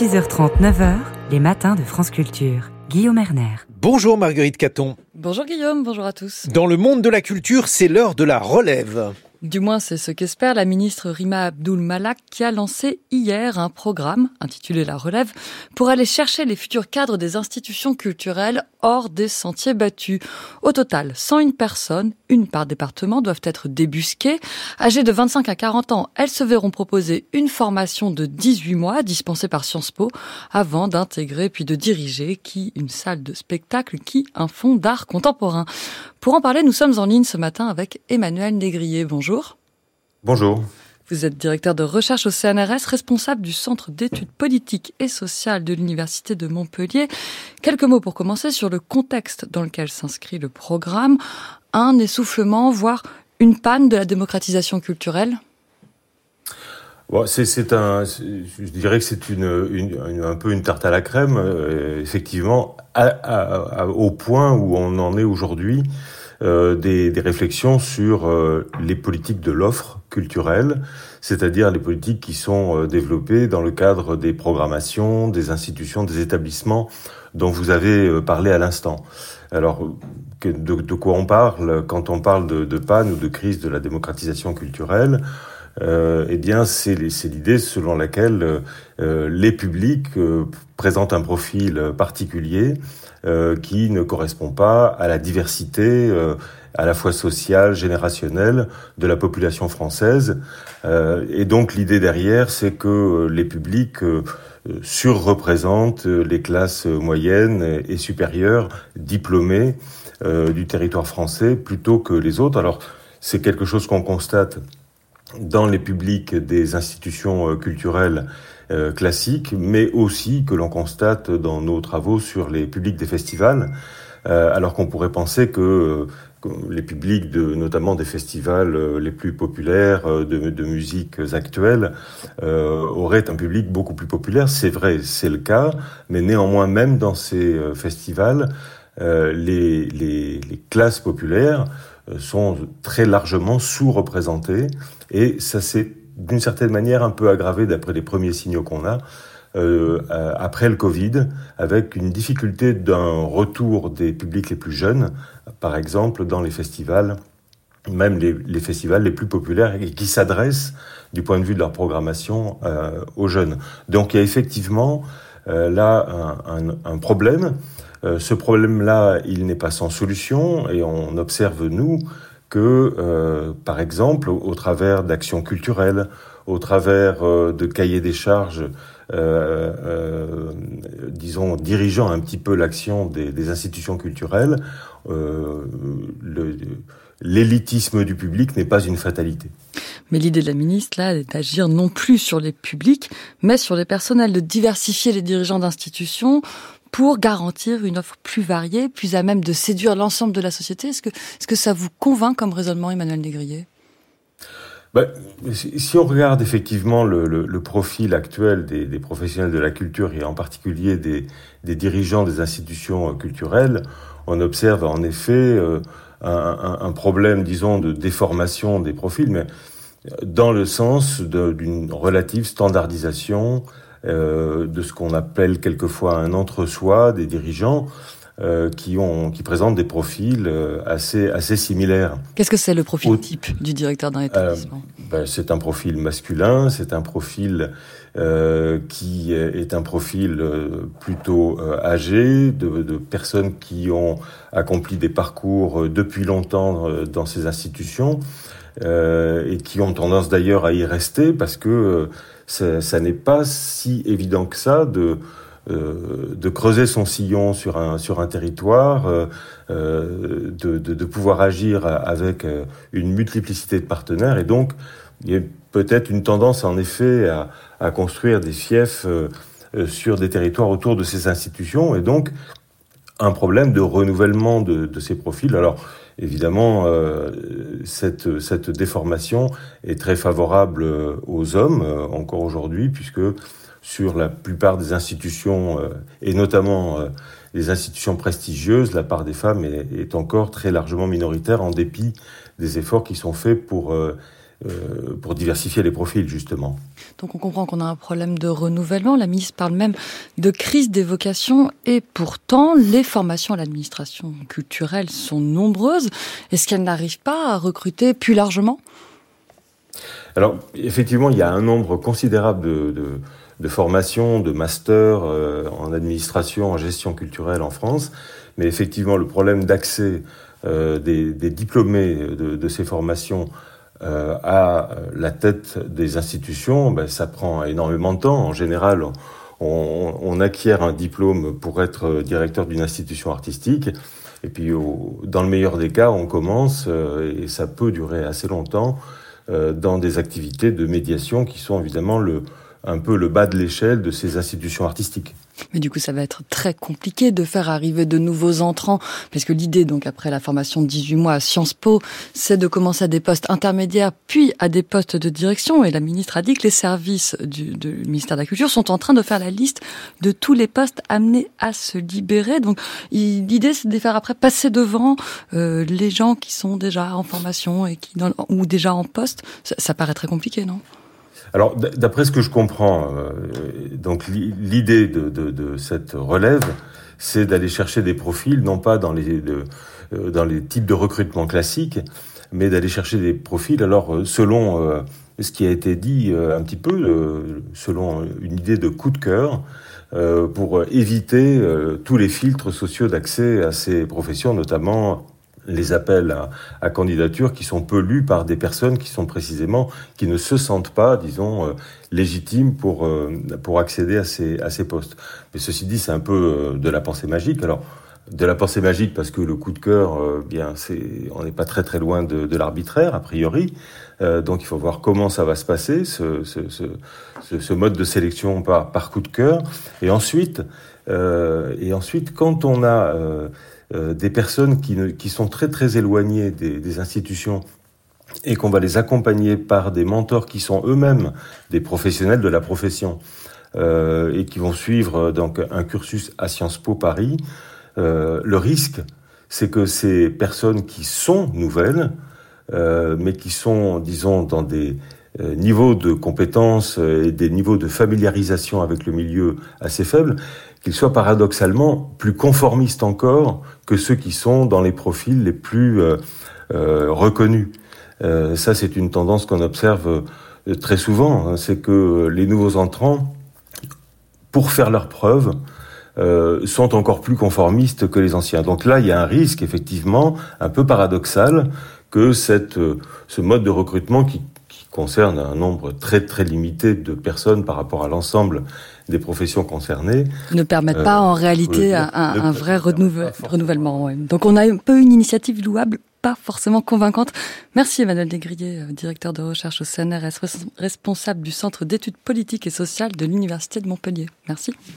6h30, 9h, les matins de France Culture. Guillaume Erner. Bonjour Marguerite Caton. Bonjour Guillaume, bonjour à tous. Dans le monde de la culture, c'est l'heure de la relève. Du moins, c'est ce qu'espère la ministre Rima Abdul Malak qui a lancé hier un programme intitulé La Relève pour aller chercher les futurs cadres des institutions culturelles hors des sentiers battus. Au total, 101 personnes, une par département, doivent être débusquées. Âgées de 25 à 40 ans, elles se verront proposer une formation de 18 mois dispensée par Sciences Po avant d'intégrer puis de diriger qui une salle de spectacle, qui un fonds d'art contemporain. Pour en parler, nous sommes en ligne ce matin avec Emmanuel Négrier. Bonjour. Bonjour. Vous êtes directeur de recherche au CNRS, responsable du Centre d'études politiques et sociales de l'Université de Montpellier. Quelques mots pour commencer sur le contexte dans lequel s'inscrit le programme. Un essoufflement, voire une panne de la démocratisation culturelle? C'est un, je dirais que c'est une, un peu une tarte à la crème, euh, effectivement, au point où on en est aujourd'hui, euh, des, réflexions sur euh, les politiques de l'offre culturelle, c'est-à-dire les politiques qui sont développées dans le cadre des programmations, des institutions, des établissements dont vous avez parlé à l'instant. Alors, de, quoi on parle quand on parle de, de panne ou de crise de la démocratisation culturelle? Euh, eh bien, c'est l'idée selon laquelle euh, les publics euh, présentent un profil particulier qui ne correspond pas à la diversité à la fois sociale, générationnelle de la population française. et donc l'idée derrière, c'est que les publics surreprésentent les classes moyennes et supérieures diplômées du territoire français plutôt que les autres. Alors c'est quelque chose qu'on constate dans les publics des institutions euh, culturelles euh, classiques, mais aussi que l'on constate dans nos travaux sur les publics des festivals, euh, alors qu'on pourrait penser que les publics de notamment des festivals les plus populaires de, de musiques actuelles auraient un public beaucoup plus populaire. C'est vrai, c'est le cas, mais néanmoins même dans ces festivals, les, les, les, classes populaires sont très largement sous-représentées et ça s'est d'une certaine manière un peu aggravé d'après les premiers signaux qu'on a euh, après le Covid, avec une difficulté d'un retour des publics les plus jeunes, par exemple dans les festivals, même les, festivals les plus populaires et qui s'adressent du point de vue de leur programmation euh, aux jeunes. Donc il y a effectivement euh, là un problème. Euh, ce problème-là, il n'est pas sans solution et on observe, nous, que, euh, par exemple, au, travers d'actions culturelles, au travers euh, de cahiers des charges, euh, euh disons, dirigeant un petit peu l'action des, des, institutions culturelles, l'élitisme du public n'est pas une fatalité. Mais l'idée de la ministre, là, est d'agir non plus sur les publics, mais sur les personnels, de diversifier les dirigeants d'institutions pour garantir une offre plus variée, plus à même de séduire l'ensemble de la société. Est-ce que, est-ce que ça vous convainc comme raisonnement, Emmanuel Négrier? Ben, si on regarde effectivement le, profil actuel des, professionnels de la culture et en particulier des, dirigeants des institutions culturelles, on observe en effet euh, un, problème, disons, de déformation des profils, mais dans le sens d'une relative standardisation euh, de ce qu'on appelle quelquefois un entre-soi des dirigeants. Euh, qui ont qui présentent des profils euh, assez assez similaires. Qu'est-ce que c'est le profil type du directeur d'un établissement? Ben, C'est un profil masculin, c'est un profil qui est un profil plutôt âgé, de, de, personnes qui ont accompli des parcours depuis longtemps dans ces institutions et qui ont tendance d'ailleurs à y rester parce que ça, n'est pas si évident que ça de euh, de creuser son sillon sur un sur un territoire, euh, euh, de, de, de, pouvoir agir avec une multiplicité de partenaires et donc il y a peut-être une tendance en effet à, à construire des fiefs sur des territoires autour de ces institutions et donc un problème de renouvellement de, de ces profils. Alors évidemment, euh, cette, cette déformation est très favorable aux hommes euh, encore aujourd'hui, puisque sur la plupart des institutions, euh, et notamment euh, les institutions prestigieuses, la part des femmes est, est, encore très largement minoritaire en dépit des efforts qui sont faits pour euh, pour diversifier les profils justement. Donc on comprend qu'on a un problème de renouvellement. La ministre parle même de crise des vocations et pourtant les formations à l'administration culturelle sont nombreuses. Est-ce qu'elle n'arrive pas à recruter plus largement? Alors effectivement, il y a un nombre considérable de, de, de formations, de masters euh, en administration, en gestion culturelle en France, mais effectivement le problème d'accès euh, des, des, diplômés de, de ces formations euh, à la tête des institutions, ben, ça prend énormément de temps. En général, on, on acquiert un diplôme pour être directeur d'une institution artistique. Et puis, au, dans le meilleur des cas, on commence, euh, et ça peut durer assez longtemps, euh, dans des activités de médiation qui sont évidemment le, un peu le bas de l'échelle de ces institutions artistiques. Mais du coup, ça va être très compliqué de faire arriver de nouveaux entrants, parce que l'idée, donc après la formation de 18 mois à Sciences Po, c'est de commencer à des postes intermédiaires, puis à des postes de direction. Et la ministre a dit que les services du, ministère de la Culture sont en train de faire la liste de tous les postes amenés à se libérer. Donc l'idée, c'est de faire après passer devant euh, les gens qui sont déjà en formation et qui ou déjà en poste. Ça, ça paraît très compliqué, non? Alors, d'après ce que je comprends, euh, donc l'idée de, cette relève, c'est d'aller chercher des profils, non pas dans les, euh, dans les types de recrutement classiques, mais d'aller chercher des profils, alors euh, selon ce qui a été dit un petit peu, selon une idée de coup de cœur, pour éviter tous les filtres sociaux d'accès à ces professions, notamment les appels à, candidature qui sont peu lus par des personnes qui sont précisément qui ne se sentent pas, disons, euh, légitimes pour euh, pour accéder à ces à ces postes. Mais ceci dit, c'est un peu euh, de la pensée magique. Alors de la pensée magique parce que le coup de cœur, euh, bien, c'est on n'est pas très très loin de, de l'arbitraire a priori. Euh, donc il faut voir comment ça va se passer ce, ce, ce, ce mode de sélection par par coup de cœur. Et ensuite et ensuite quand on a euh, des personnes qui, sont très très éloignées des, institutions et qu'on va les accompagner par des mentors qui sont eux-mêmes des professionnels de la profession euh, et qui vont suivre donc un cursus à Sciences Po Paris, euh, le risque, c'est que ces personnes qui sont nouvelles, euh, mais qui sont, disons, dans des euh, niveaux de compétences et des niveaux de familiarisation avec le milieu assez faibles, qu'ils soient paradoxalement plus conformistes encore que ceux qui sont dans les profils les plus euh, euh, reconnus. Euh, ça, c'est une tendance qu'on observe euh, très souvent, hein, c'est que les nouveaux entrants, pour faire leurs preuves, euh, sont encore plus conformistes que les anciens. Donc là, il y a un risque, effectivement, un peu paradoxal, que cette, euh, ce mode de recrutement qui concerne un nombre très très limité de personnes par rapport à l'ensemble des professions concernées. Ne permettent euh, pas en réalité un, un, un vrai renouvel, renouvellement. Ouais. Donc on a un peu une initiative louable, pas forcément convaincante. Merci Emmanuel Desgrilliers, euh, directeur de recherche au CNRS, responsable du Centre d'études politiques et sociales de l'Université de Montpellier. Merci.